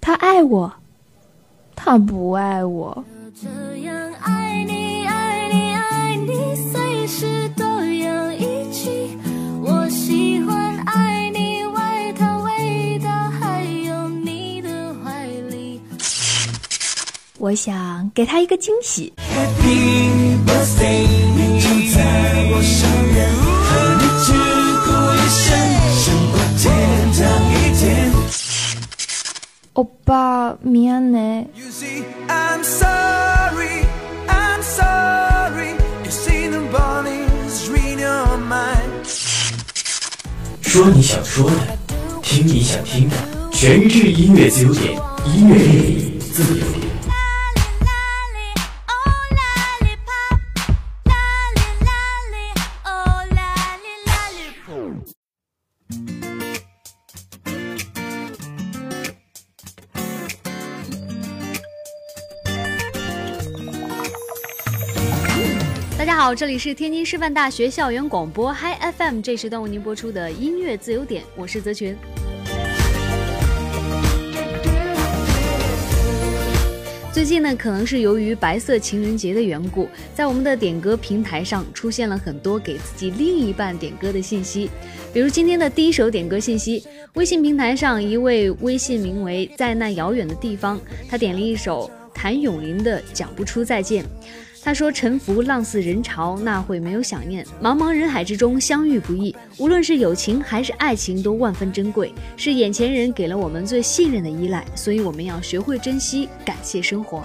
他爱我，他不爱我。这样爱你，爱你，爱你，随时都要一起。我喜欢爱你，外套味道，还有你的怀里。我想给他一个惊喜。 Happy birthday，你就在我身边，和你只过一生，胜过天堂一天。欧巴，미안해。 You see, I'm sorry, I'm sorry. You see the bodies read your mind. 说你想说的，听你想听的，全日制音乐自由点，音乐电影自由点。 大家好，这里是天津师范大学校园广播 Hi FM，这时段为您播出的音乐自由点，我是泽群。最近呢，可能是由于白色情人节的缘故，在我们的点歌平台上出现了很多给自己另一半点歌的信息。比如今天的第一首点歌信息，微信平台上一位微信名为“在那遥远的地方”，他点了一首谭咏麟的《讲不出再见》。他说：“沉浮浪似人潮，那会没有想念。茫茫人海之中相遇不易，无论是友情还是爱情，都万分珍贵。是眼前人给了我们最信任的依赖，所以我们要学会珍惜，感谢生活。”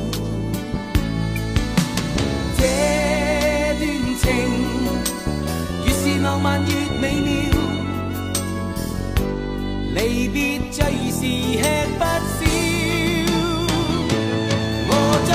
情越是浪漫越美妙，离别最是吃不消。我最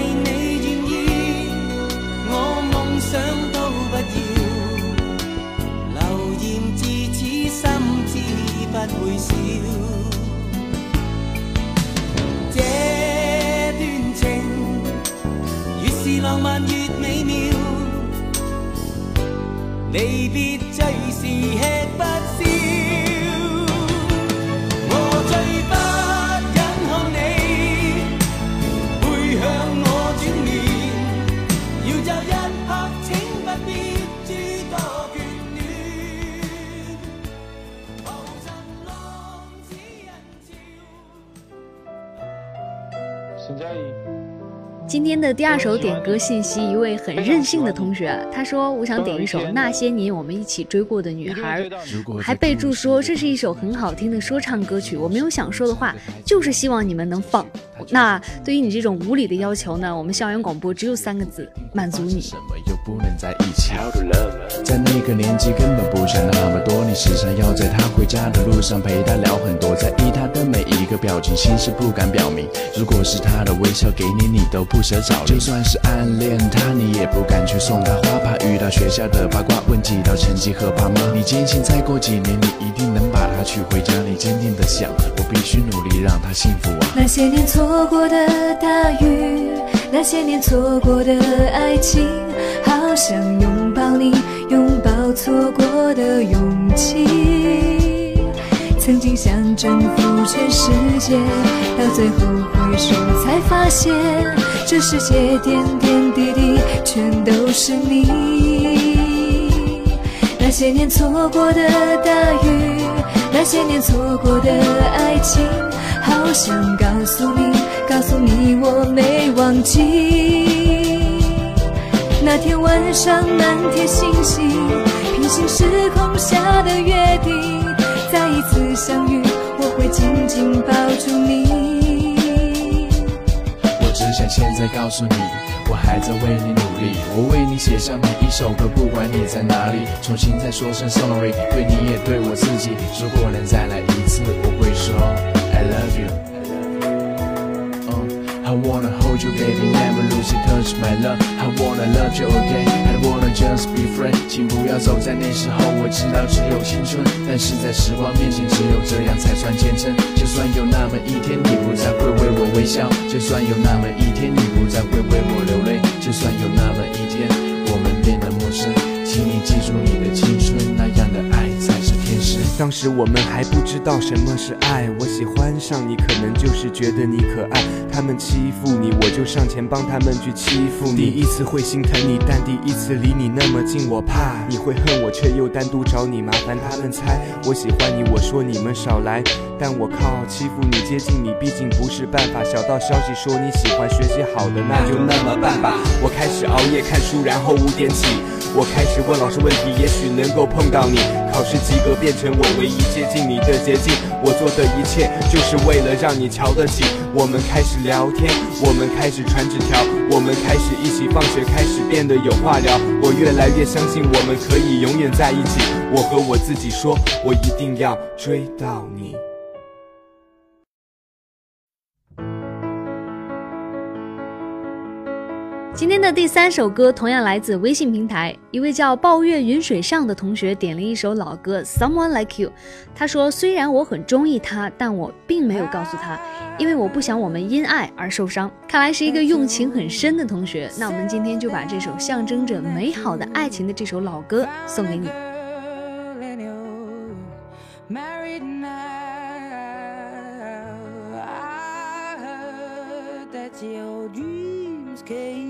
为你愿意，我梦想都不要，流言自此心知不会笑。这段情，越是浪漫越美妙，离别最是吃不消。今天的第二首点歌信息，一位很任性的同学，他说：“我想点一首《那些年我们一起追过的女孩》，还备注说这是一首很好听的说唱歌曲。我没有想说的话，就是希望你们能放。那对于你这种无理的要求呢，我们校园广播只有三个字：满足你。什么又不能在一起？在那个年纪根本不想那么多，你时常要在他回家的路上陪他聊很多，在意他的每一个表情，心事不敢表明。如果是他的微笑给你，你都不舍找。就算是暗恋他，你也不敢去送他花，怕遇到学校的八卦，问及到成绩和爸妈。你坚信再过几年，你一定能把娶回家。你坚定的想，我必须努力让他幸福啊。那些年错过的大雨，那些年错过的爱情，好想拥抱你，拥抱错过的勇气。曾经想征服全世界，到最后回首才发现，这世界点点滴滴全都是你。那些年错过的大雨，那些年错过的爱情，好想告诉你，告诉你我没忘记。那天晚上满天星星，平行时空下的约定，再一次相遇，我会紧紧抱住你。我只想现在告诉你，我还在为你努力，我为你写下每一首歌，不管你在哪里，重新再说声 sorry，对你也对我自己。如果能再来一次，我会说 I love you。I wanna hold you, baby, never lose it, touch my love. I wanna love you again, I wanna just be friends. 请不要走在那时候，我知道只有青春，但是在时光面前，只有这样才算虔诚。就算有那么一天你不再会为我微笑，就算有那么一天你不再会为我流泪，就算有那么一天我们变得陌生，请你记住你的青春，那样。当时我们还不知道什么是爱，我喜欢上你，可能就是觉得你可爱。他们欺负你，我就上前帮他们去欺负你。第一次会心疼你，但第一次离你那么近，我怕你会恨我，却又单独找你麻烦。他们猜我喜欢你，我说你们少来，但我靠，欺负你接近你，毕竟不是办法。小道消息说你喜欢学习好的，那就那么办吧。我开始熬夜看书，然后五点起。我开始问老师问题，也许能够碰到你。考试及格变成我唯一接近你的捷径。我做的一切就是为了让你瞧得起。我们开始聊天，我们开始传纸条，我们开始一起放学，开始变得有话聊。我越来越相信我们可以永远在一起。我和我自己说，我一定要追到你。今天的第三首歌同样来自微信平台，一位叫抱月云水上的同学点了一首老歌《Someone Like You》。他说：“虽然我很中意他，但我并没有告诉他，因为我不想我们因爱而受伤。”看来是一个用情很深的同学。那我们今天就把这首象征着美好的爱情的这首老歌送给你。Your dreams came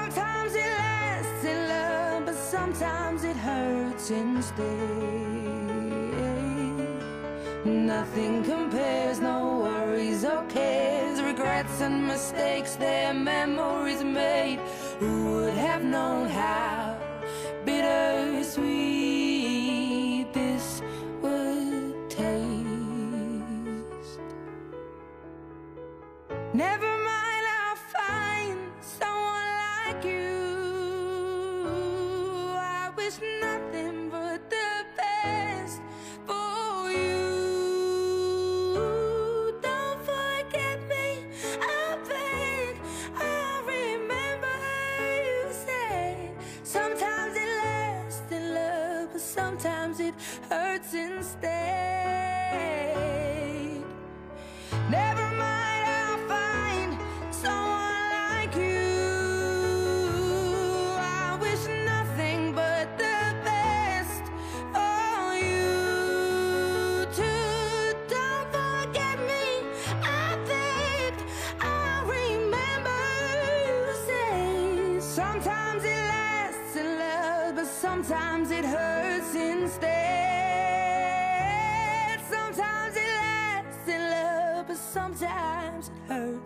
Sometimes it lasts in love, but sometimes it hurts instead. Nothing compares, no worries or cares, regrets and mistakes, their memories made. Who would have known how it hurts instead. Never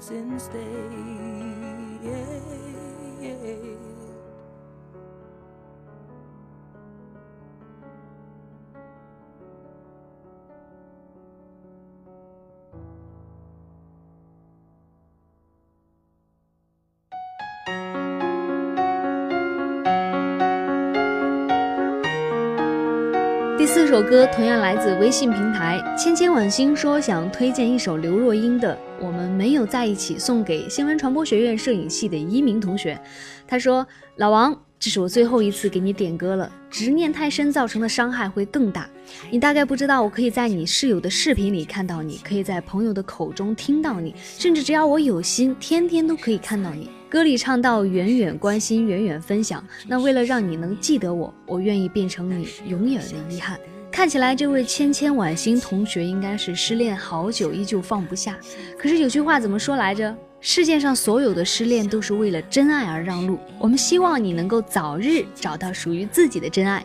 since they 首歌同样来自微信平台，千千晚星说想推荐一首刘若英的《我们没有在一起》，送给新闻传播学院摄影系的一鸣同学。他说：“老王，这是我最后一次给你点歌了，执念太深造成的伤害会更大。你大概不知道，我可以在你室友的视频里看到你，可以在朋友的口中听到你，甚至只要我有心，天天都可以看到你。歌里唱到远远关心，远远分享。那为了让你能记得我，我愿意变成你永远的遗憾。”看起来这位千千晚星同学应该是失恋好久，依旧放不下。可是有句话怎么说来着？世界上所有的失恋都是为了真爱而让路。我们希望你能够早日找到属于自己的真爱。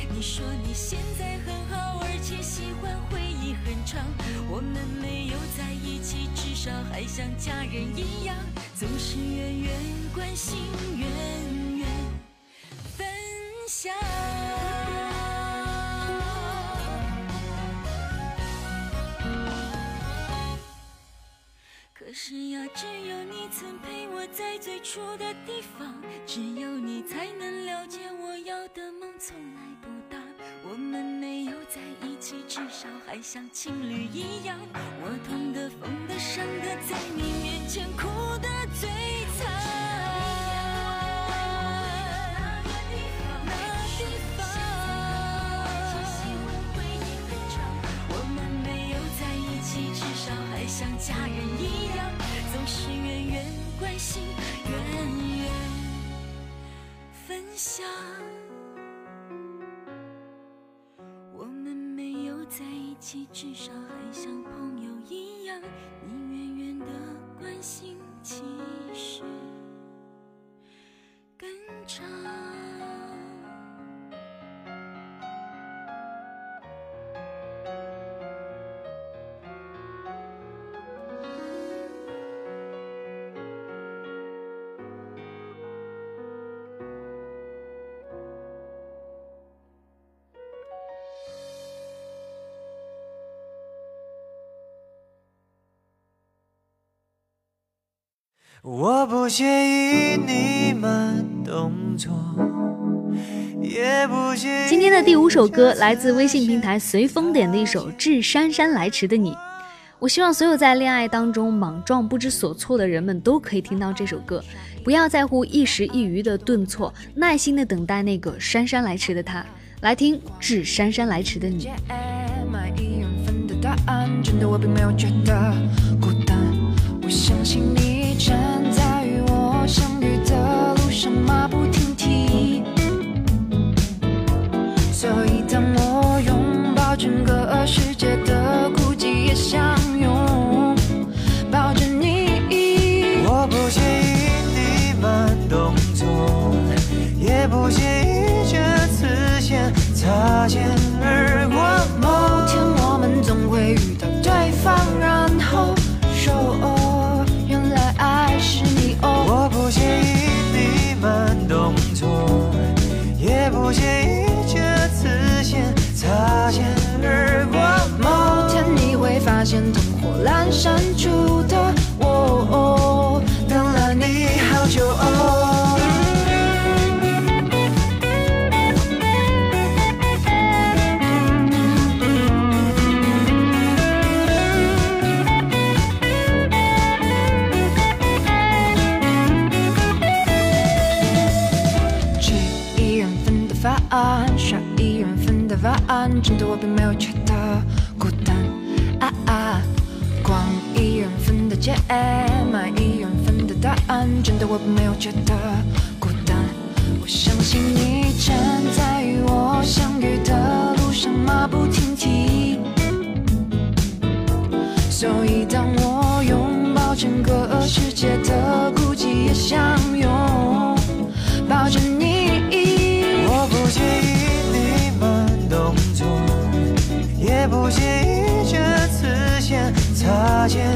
你说你现在很好，而且喜欢回忆很长。我们没有在一起，至少还像家人一样，总是远远关心，远远分享。可是呀，只有你曾陪我在最初的地方，只有你才能了解我要的梦从还像情侣一样。我痛的、疯的、伤的，在你面前哭得最惨。那地方，我们没有在一起，至少还像家人一样，总是远远关心，远远分享。在一起，至少还像朋友一样，你远远的关心，其实更长。介意你慢动作，也不介意。今天的第五首歌来自微信平台随风点的一首《致姗姗来迟的你》。我希望所有在恋爱当中莽撞不知所措的人们都可以听到这首歌，不要在乎一时一鱼的顿挫，耐心的等待那个姗姗来迟的他。来听《致姗姗来迟的你》。马不停蹄。所以当我拥抱整个世界的孤寂，也相拥抱着你。我不介意你慢动作，也不介意这次先擦肩也我没有觉得孤单。我相信你站在与我相遇的路上，马不停蹄。所以当我拥抱整个世界的孤寂，也相拥抱着你。我不介意你慢动作，也不介意这次先擦肩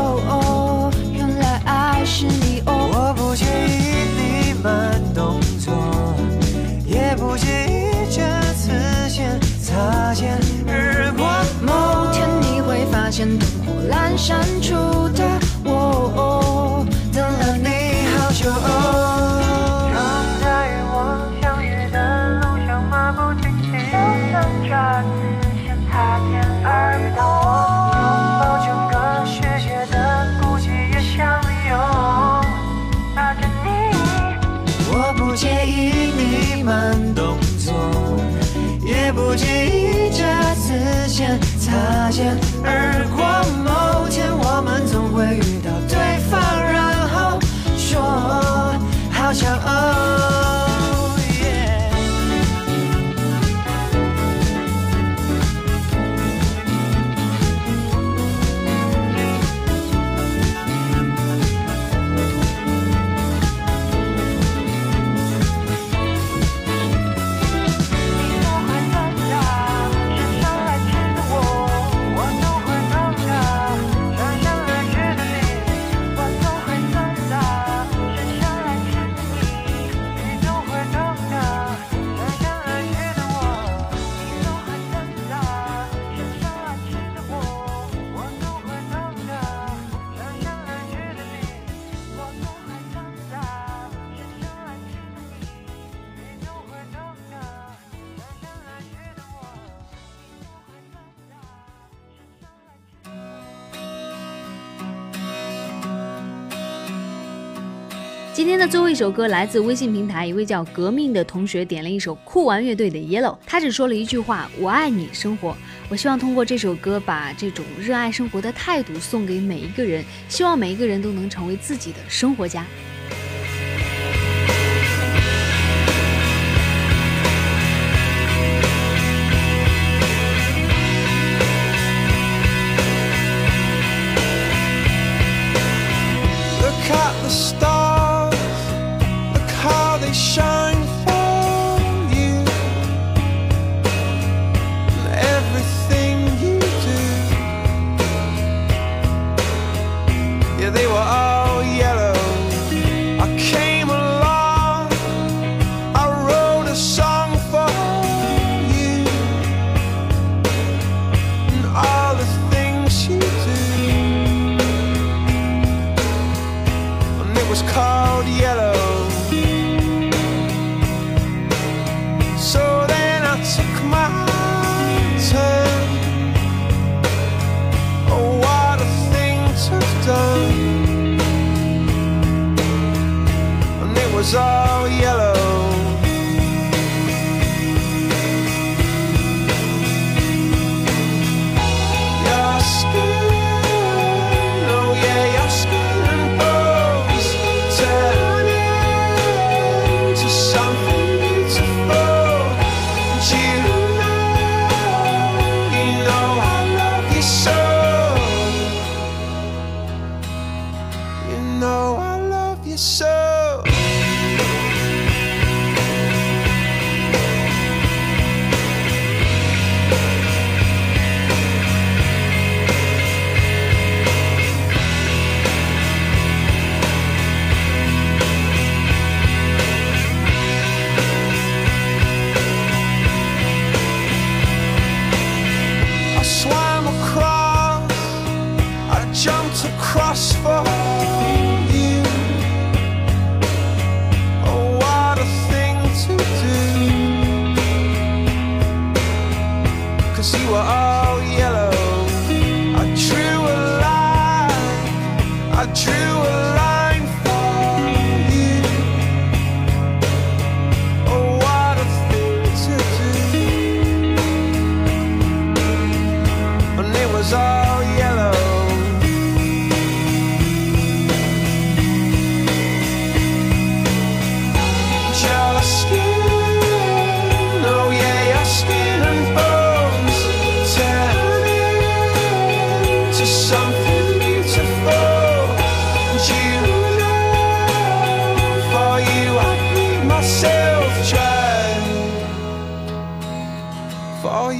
哦，原来爱是你哦。我不介意你慢动作，也不介意这次先擦肩而过。某天你会发现灯火阑珊处的我哦，等了你好久哦。 낮에 最后一首歌来自微信平台一位叫革命的同学点了一首酷玩乐队的 yellow 他只说了一句话我爱你生活。我希望通过这首歌把这种热爱生活的态度送给每一个人希望每一个人都能成为自己的生活家。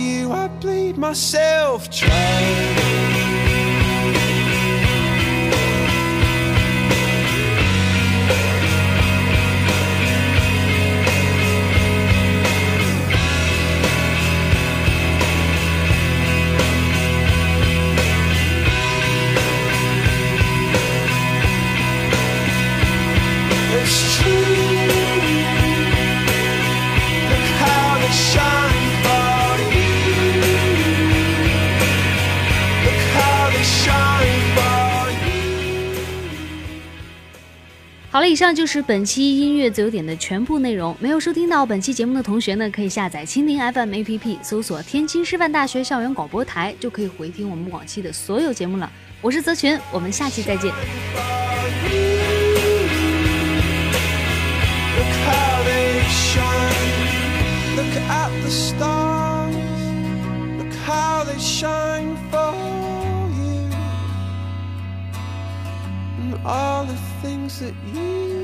you, I bleed myself dry. 以上就是本期音乐自由点的全部内容。没有收听到本期节目的同学呢，可以下载蜻蜓 FM APP，搜索天津师范大学校园广播台，就可以回听我们往期的所有节目了。我是泽群，我们下期再见。Look how they shine. For all the things that you